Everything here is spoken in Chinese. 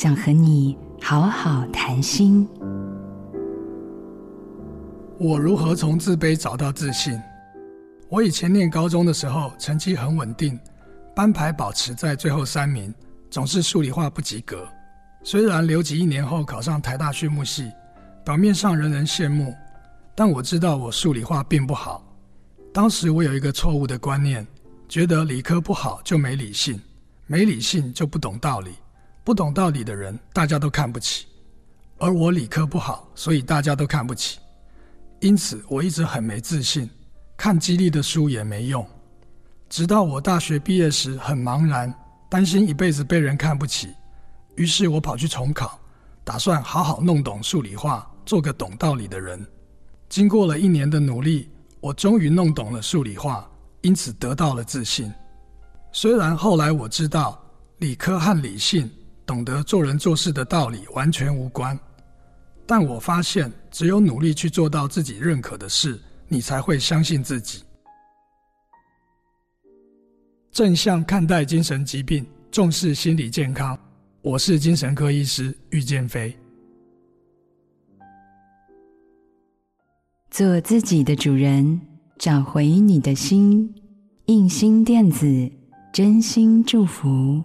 想和你好好谈心。我如何从自卑找到自信？我以前念高中的时候，成绩很稳定，班排保持在最后三名，总是数理化不及格。虽然留级一年后考上台大畜牧系，表面上人人羡慕，但我知道我数理化并不好。当时我有一个错误的观念，觉得理科不好就没理性，没理性就不懂道理，不懂道理的人大家都看不起。而我理科不好，所以大家都看不起。因此我一直很没自信，看激励的书也没用。直到我大学毕业时很茫然，担心一辈子被人看不起。于是我跑去重考，打算好好弄懂数理化，做个懂道理的人。经过了一年的努力，我终于弄懂了数理化，因此得到了自信。虽然后来我知道，理科和理性、懂得做人做事的道理完全无关，但我发现，只有努力去做到自己认可的事，你才会相信自己。正向看待精神疾病，重视心理健康。我是精神科医师玉建飞。做自己的主人，找回你的心。印心电子，真心祝福。